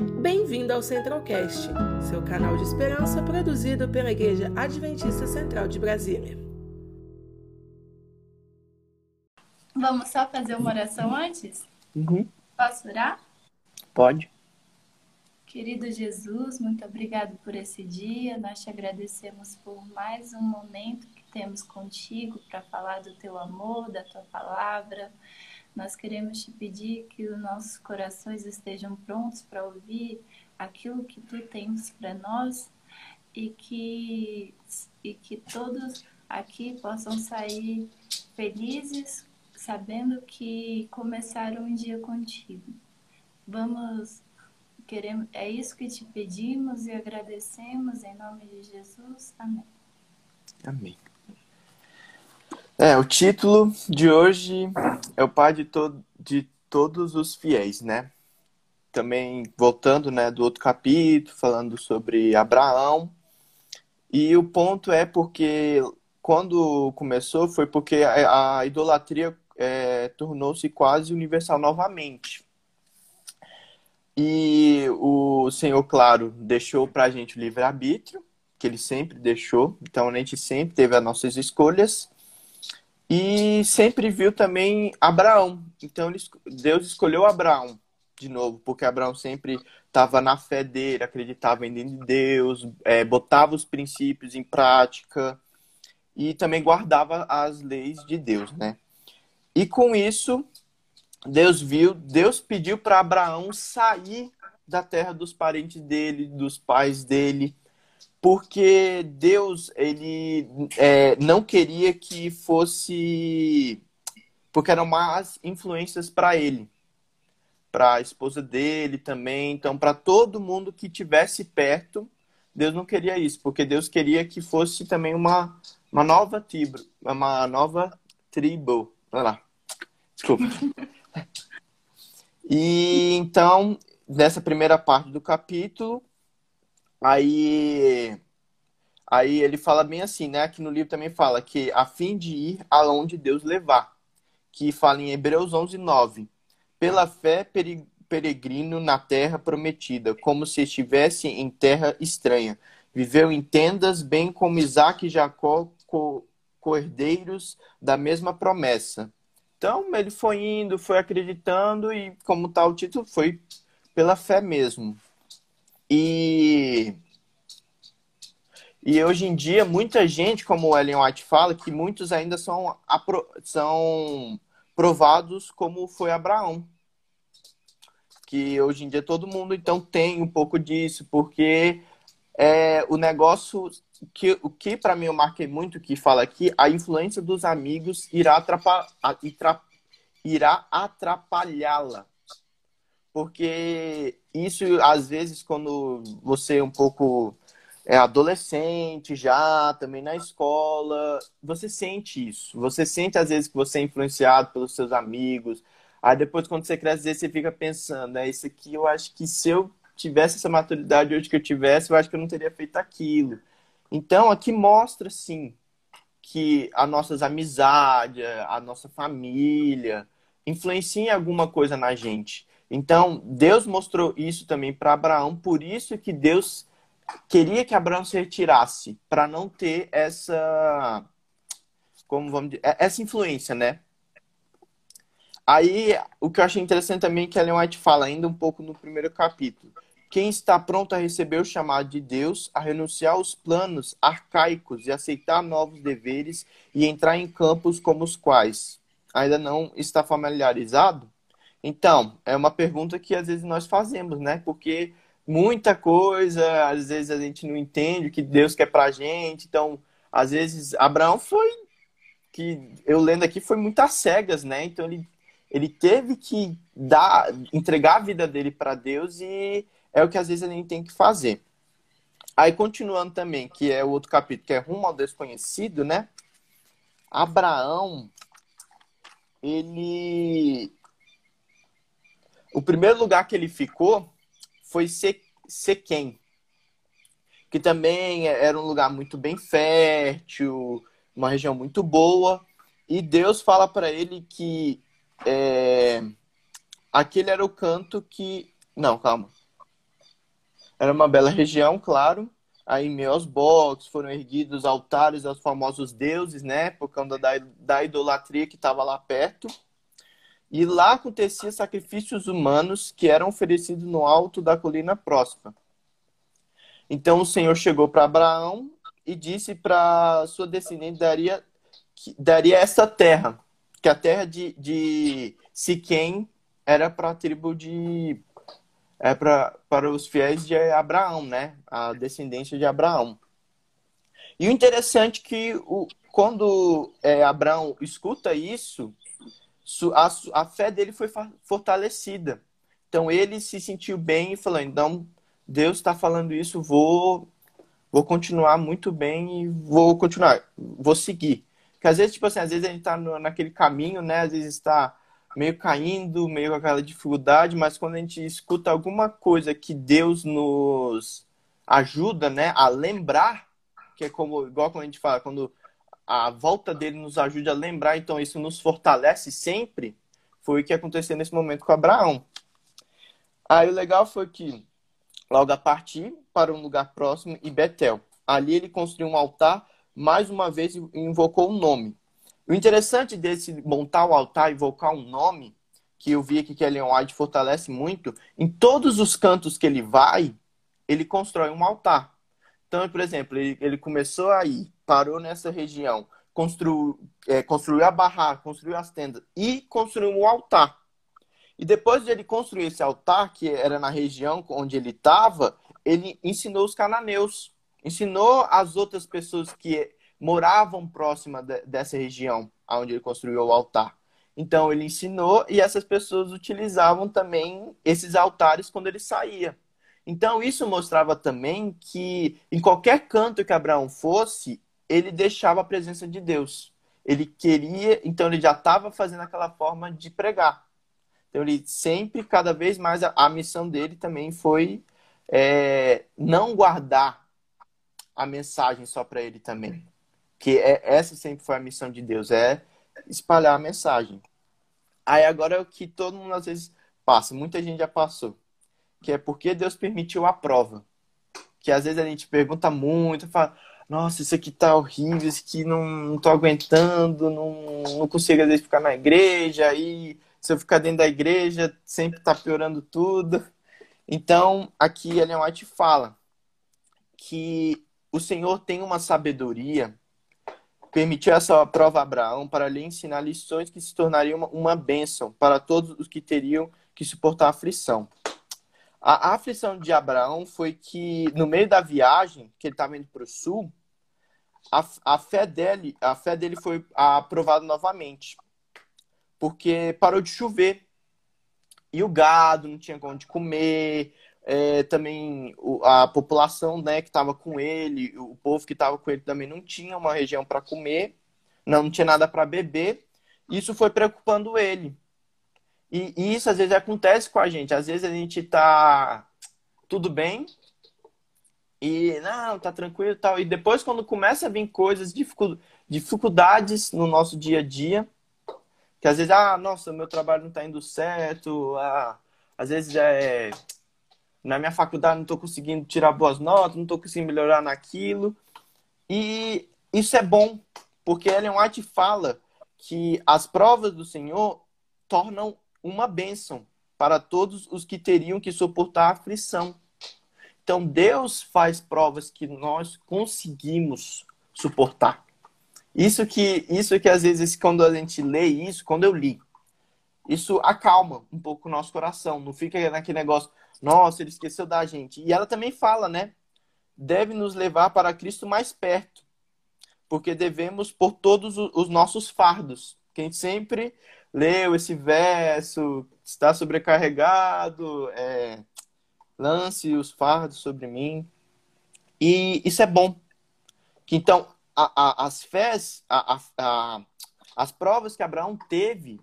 Bem-vindo ao Centralcast, seu canal de esperança produzido pela Igreja Adventista Central de Brasília. Vamos só fazer uma oração antes? Uhum. Posso orar? Pode. Querido Jesus, muito obrigado por esse dia. Nós te agradecemos por mais um momento que temos contigo para falar do teu amor, da tua palavra. Nós queremos te pedir que os nossos corações estejam prontos para ouvir aquilo que tu tens para nós e que, e que todos aqui possam sair felizes, sabendo que começaram um dia contigo. Vamos, queremos, é isso que te pedimos e agradecemos em nome de Jesus. Amém. Amém. É, o título de hoje é o Pai de, to de todos os fiéis, né? Também voltando, né, do outro capítulo, falando sobre Abraão. E o ponto é porque quando começou foi porque a, a idolatria é, tornou-se quase universal novamente. E o Senhor, claro, deixou para a gente o livre-arbítrio, que ele sempre deixou. Então a gente sempre teve as nossas escolhas. E sempre viu também Abraão. Então Deus escolheu Abraão de novo, porque Abraão sempre estava na fé dele, acreditava em Deus, é, botava os princípios em prática e também guardava as leis de Deus, né? E com isso, Deus viu, Deus pediu para Abraão sair da terra dos parentes dele, dos pais dele, porque Deus ele é, não queria que fosse porque eram más influências para ele. Para a esposa dele também. Então para todo mundo que tivesse perto Deus não queria isso porque Deus queria que fosse também uma uma nova tribo uma nova tribo. Olha lá. Desculpa. E então nessa primeira parte do capítulo Aí, aí ele fala bem assim, né? Aqui no livro também fala que a fim de ir aonde Deus levar, que fala em Hebreus 11, 9. Pela fé peregrino na terra prometida, como se estivesse em terra estranha. Viveu em tendas, bem como Isaac e Jacó, co cordeiros da mesma promessa. Então, ele foi indo, foi acreditando e, como está o título, foi pela fé mesmo. E, e hoje em dia, muita gente, como o Ellen White fala, que muitos ainda são, apro, são provados como foi Abraão. Que hoje em dia todo mundo então tem um pouco disso, porque é, o negócio que o que para mim eu marquei muito que fala aqui, a influência dos amigos irá atrapalhar, irá atrapalhá-la porque isso às vezes quando você é um pouco é adolescente já, também na escola, você sente isso. Você sente às vezes que você é influenciado pelos seus amigos. Aí depois quando você cresce, você fica pensando, é isso aqui, eu acho que se eu tivesse essa maturidade hoje que eu tivesse, eu acho que eu não teria feito aquilo. Então, aqui mostra sim que as nossas amizades, a nossa família influenciam em alguma coisa na gente. Então, Deus mostrou isso também para Abraão, por isso que Deus queria que Abraão se retirasse, para não ter essa como vamos dizer, essa influência, né? Aí, o que eu achei interessante também é que Ellen White fala ainda um pouco no primeiro capítulo. Quem está pronto a receber o chamado de Deus, a renunciar aos planos arcaicos e aceitar novos deveres e entrar em campos como os quais ainda não está familiarizado, então, é uma pergunta que às vezes nós fazemos, né? Porque muita coisa, às vezes a gente não entende o que Deus quer pra gente. Então, às vezes, Abraão foi, que eu lendo aqui, foi muito às cegas, né? Então, ele, ele teve que dar, entregar a vida dele para Deus e é o que às vezes a gente tem que fazer. Aí, continuando também, que é o outro capítulo, que é Rumo ao Desconhecido, né? Abraão, ele o primeiro lugar que ele ficou foi Sequem, que também era um lugar muito bem fértil, uma região muito boa. E Deus fala para ele que é, aquele era o canto que. Não, calma. Era uma bela região, claro. Aí, em meio aos foram erguidos altares aos famosos deuses, né? Por causa da, da idolatria que estava lá perto. E lá acontecia sacrifícios humanos que eram oferecidos no alto da colina próxima. Então o Senhor chegou para Abraão e disse para sua descendente daria daria essa terra, que a terra de, de Siquém era para a tribo de é pra, para os fiéis de Abraão, né? A descendência de Abraão. E o interessante é que o, quando é, Abraão escuta isso, a, a fé dele foi fortalecida. Então ele se sentiu bem e falou: então Deus está falando isso, vou vou continuar muito bem e vou continuar, vou seguir. Porque às vezes, tipo assim, às vezes a gente está naquele caminho, né? Às vezes está meio caindo, meio com aquela dificuldade, mas quando a gente escuta alguma coisa que Deus nos ajuda, né, a lembrar, que é como igual quando a gente fala, quando a volta dele nos ajuda a lembrar, então isso nos fortalece sempre. Foi o que aconteceu nesse momento com Abraão. Aí o legal foi que logo a partir para um lugar próximo em Betel. Ali ele construiu um altar, mais uma vez invocou um nome. O interessante desse montar o altar e invocar um nome, que eu vi aqui que Leon White fortalece muito, em todos os cantos que ele vai, ele constrói um altar. Então, por exemplo, ele, ele começou aí, parou nessa região, construiu, é, construiu a barraca, construiu as tendas e construiu um altar. E depois de ele construir esse altar, que era na região onde ele estava, ele ensinou os cananeus, ensinou as outras pessoas que moravam próxima de, dessa região onde ele construiu o altar. Então ele ensinou e essas pessoas utilizavam também esses altares quando ele saía. Então isso mostrava também que em qualquer canto que Abraão fosse, ele deixava a presença de Deus. Ele queria, então ele já estava fazendo aquela forma de pregar. Então ele sempre, cada vez mais, a, a missão dele também foi é, não guardar a mensagem só para ele também. Que é, essa sempre foi a missão de Deus, é espalhar a mensagem. Aí agora é o que todo mundo às vezes passa, muita gente já passou, que é porque Deus permitiu a prova. Que às vezes a gente pergunta muito, fala, nossa, isso aqui tá horrível, isso aqui não, não tô aguentando, não, não consigo às vezes ficar na igreja, aí se eu ficar dentro da igreja, sempre tá piorando tudo. Então, aqui Ellen White fala que o Senhor tem uma sabedoria permitiu essa prova a Abraão para lhe ensinar lições que se tornariam uma, uma bênção para todos os que teriam que suportar a aflição. A, aflição de Abraão foi que, no meio da viagem, que ele estava indo para o sul, a, a, fé dele, a fé dele foi aprovada novamente. Porque parou de chover. E o gado não tinha onde comer, é, também a população né, que estava com ele, o povo que estava com ele também não tinha uma região para comer, não tinha nada para beber. Isso foi preocupando ele. E, e, isso às vezes acontece com a gente. Às vezes a gente está tudo bem e não, tá tranquilo e tal. E depois, quando começa a vir coisas, dificuldades no nosso dia a dia, que às vezes, ah, nossa, meu trabalho não está indo certo, ah, às vezes é na minha faculdade não estou conseguindo tirar boas notas, não estou conseguindo melhorar naquilo. E isso é bom, porque Ellen White fala que as provas do Senhor tornam uma bênção para todos os que teriam que suportar a aflição. Então Deus faz provas que nós conseguimos suportar. Isso que isso que às vezes quando a gente lê isso, quando eu li, isso acalma um pouco o nosso coração, não fica naquele negócio, nossa, ele esqueceu da gente. E ela também fala, né? Deve nos levar para Cristo mais perto, porque devemos por todos os nossos fardos. Quem sempre leu esse verso, está sobrecarregado, é, lance os fardos sobre mim. E isso é bom. Então, a, a, as fés, a, as provas que Abraão teve,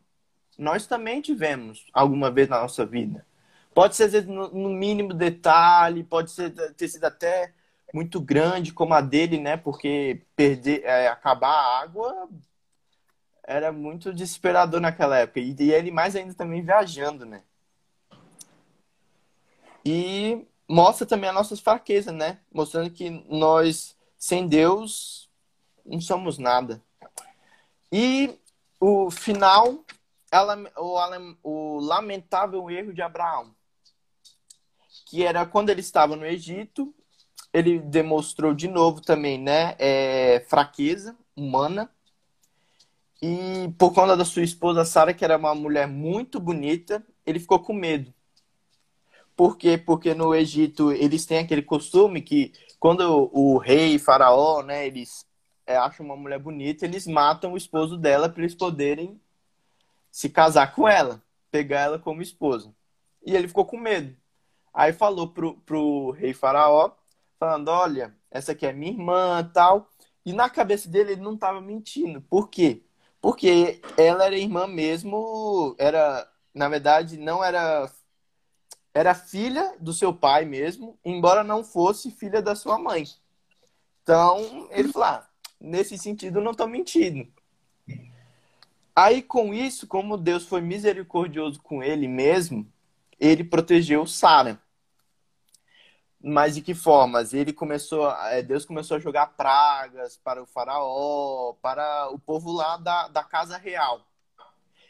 nós também tivemos alguma vez na nossa vida. Pode ser vezes, no, no, mínimo detalhe, pode ser, ter sido até muito grande como a dele, né? Porque perder, é, acabar a água era muito desesperador naquela época. E, e ele mais ainda também viajando, né? E mostra também as nossas fraquezas, né? Mostrando que nós, sem Deus, não somos nada. E o final, o lamentável erro de Abraão, que era quando ele estava no Egito, ele demonstrou de novo também, né, é, fraqueza humana. E por conta da sua esposa Sara, que era uma mulher muito bonita, ele ficou com medo. Por quê? Porque no Egito eles têm aquele costume que quando o rei, faraó, né, eles é, acham uma mulher bonita, eles matam o esposo dela para eles poderem se casar com ela, pegar ela como esposa. E ele ficou com medo. Aí falou pro, pro rei faraó, falando, olha, essa aqui é minha irmã tal. E na cabeça dele ele não estava mentindo. Por quê? Porque ela era irmã mesmo, era, na verdade, não era era filha do seu pai mesmo, embora não fosse filha da sua mãe. Então, ele falou: ah, nesse sentido, não estou mentindo. Aí, com isso, como Deus foi misericordioso com ele mesmo, ele protegeu Sara. Mas de que formas? Ele começou, é, Deus começou a jogar pragas para o faraó, para o povo lá da, da casa real.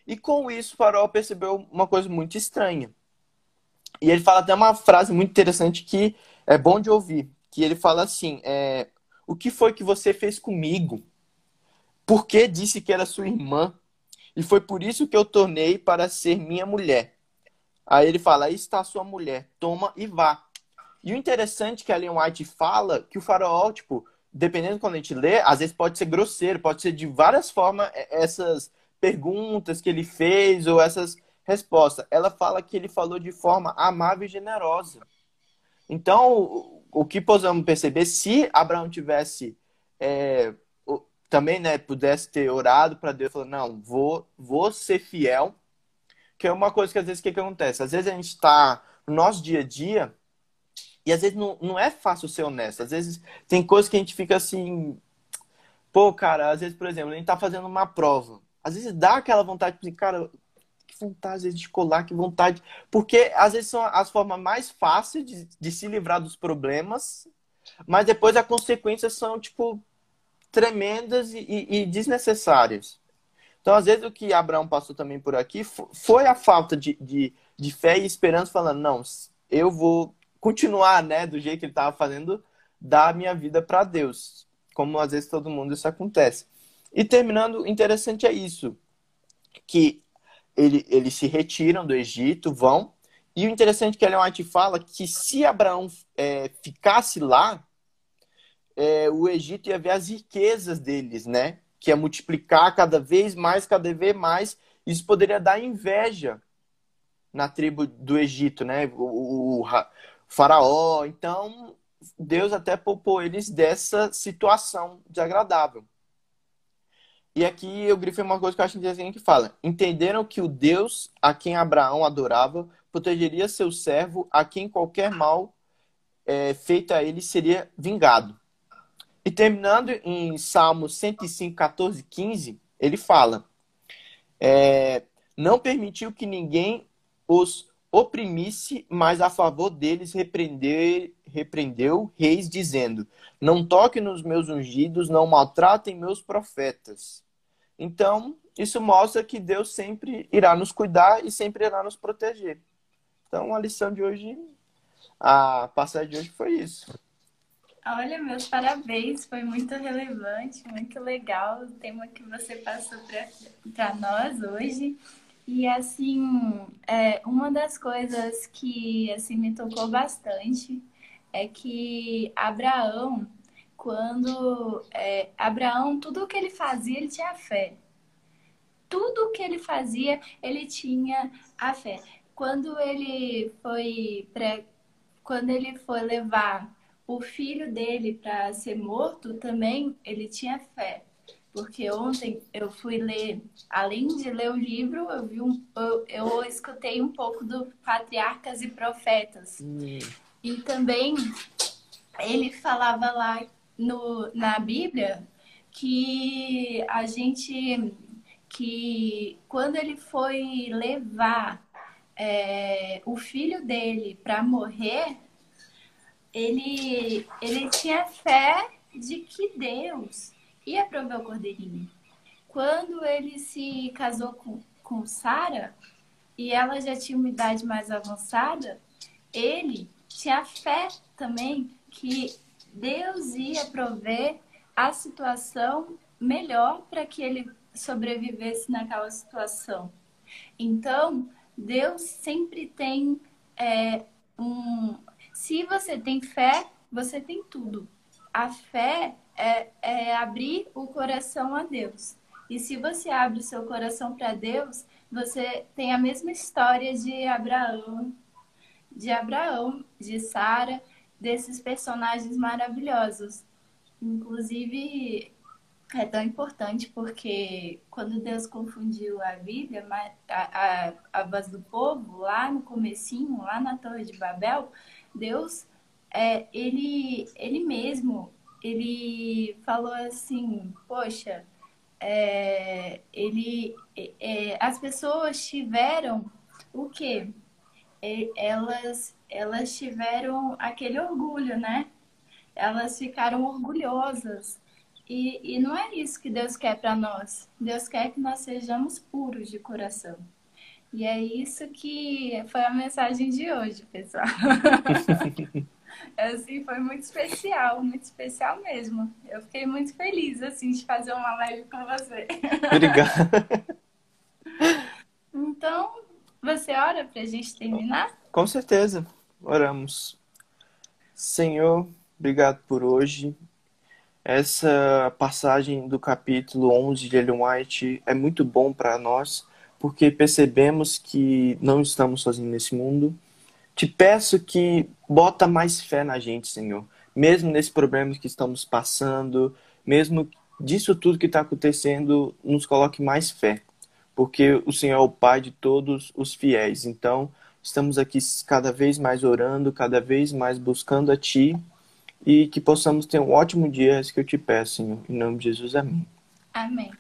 E com isso, o faraó percebeu uma coisa muito estranha. E ele fala até uma frase muito interessante que é bom de ouvir. Que ele fala assim, é, o que foi que você fez comigo? Por que disse que era sua irmã? E foi por isso que eu tornei para ser minha mulher. Aí ele fala, aí está sua mulher, toma e vá. E o interessante é que a Ellen White fala que o faraó, tipo, dependendo de quando a gente lê, às vezes pode ser grosseiro, pode ser de várias formas essas perguntas que ele fez ou essas respostas. Ela fala que ele falou de forma amável e generosa. Então, o que podemos perceber, se Abraão tivesse é, também, né, pudesse ter orado para Deus, falou, não, vou, vou ser fiel, que é uma coisa que às vezes o que, que acontece? Às vezes a gente está no nosso dia a dia e às vezes não, não é fácil ser honesto. Às vezes tem coisas que a gente fica assim. Pô, cara, às vezes, por exemplo, a gente tá fazendo uma prova. Às vezes dá aquela vontade de, cara, que vontade vezes, de colar, que vontade. Porque às vezes são as formas mais fáceis de, de se livrar dos problemas, mas depois as consequências são, tipo, tremendas e, e, e desnecessárias. Então, às vezes, o que Abraão passou também por aqui foi a falta de, de, de fé e esperança, falando: não, eu vou continuar, né, do jeito que ele estava fazendo, dar a minha vida para Deus. Como às vezes todo mundo isso acontece. E terminando, interessante é isso, que ele, eles se retiram do Egito, vão, e o interessante é que Ellen White fala que se Abraão é, ficasse lá, é, o Egito ia ver as riquezas deles, né? Que ia multiplicar cada vez mais, cada vez mais. Isso poderia dar inveja na tribo do Egito, né? O, o, faraó. Então, Deus até poupou eles dessa situação desagradável. E aqui eu grifei uma coisa que eu acho interessante que fala: entenderam que o Deus a quem Abraão adorava protegeria seu servo, a quem qualquer mal é, feito a ele seria vingado. E terminando em Salmo 105, 14, 15, ele fala: é, Não permitiu que ninguém os oprimisse, mas a favor deles repreender, repreendeu reis, dizendo: Não toque nos meus ungidos, não maltratem meus profetas. Então, isso mostra que Deus sempre irá nos cuidar e sempre irá nos proteger. Então, a lição de hoje, a passagem de hoje foi isso. Olha, meus parabéns, foi muito relevante, muito legal o tema que você passou para nós hoje. E assim, é, uma das coisas que assim me tocou bastante é que Abraão, quando é, Abraão, tudo o que ele fazia, ele tinha fé. Tudo o que ele fazia, ele tinha a fé. Quando ele foi pré, quando ele foi levar o filho dele para ser morto, também ele tinha fé porque ontem eu fui ler, além de ler o livro, eu vi um, eu, eu escutei um pouco do Patriarcas e Profetas. Hum. E também ele falava lá no, na Bíblia que a gente que quando ele foi levar é, o filho dele para morrer, ele, ele tinha fé de que Deus ia prover o cordeirinho. Quando ele se casou com, com Sara e ela já tinha uma idade mais avançada, ele tinha fé também que Deus ia prover a situação melhor para que ele sobrevivesse naquela situação. Então, Deus sempre tem é, um. Se você tem fé, você tem tudo. A fé é, é abrir o coração a Deus. E se você abre o seu coração para Deus, você tem a mesma história de Abraão, de Abraão, de Sara, desses personagens maravilhosos. Inclusive, é tão importante porque quando Deus confundiu a Bíblia, a, a, a voz do povo, lá no comecinho, lá na Torre de Babel, Deus, é, ele, ele mesmo, ele falou assim, poxa, é, ele, é, as pessoas tiveram o quê? elas, elas tiveram aquele orgulho, né? Elas ficaram orgulhosas e, e não é isso que Deus quer para nós. Deus quer que nós sejamos puros de coração. E é isso que foi a mensagem de hoje, pessoal. assim, foi muito especial, muito especial mesmo. Eu fiquei muito feliz assim de fazer uma live com você. Obrigado. então, você ora para a gente terminar? Com certeza. Oramos. Senhor, obrigado por hoje. Essa passagem do capítulo 11 de Ellen White é muito bom para nós, porque percebemos que não estamos sozinhos nesse mundo. Te peço que bota mais fé na gente, Senhor. Mesmo nesse problema que estamos passando, mesmo disso tudo que está acontecendo, nos coloque mais fé, porque o Senhor é o Pai de todos os fiéis. Então, estamos aqui cada vez mais orando, cada vez mais buscando a Ti e que possamos ter um ótimo dia, é isso que eu te peço, Senhor. Em nome de Jesus, amém. Amém.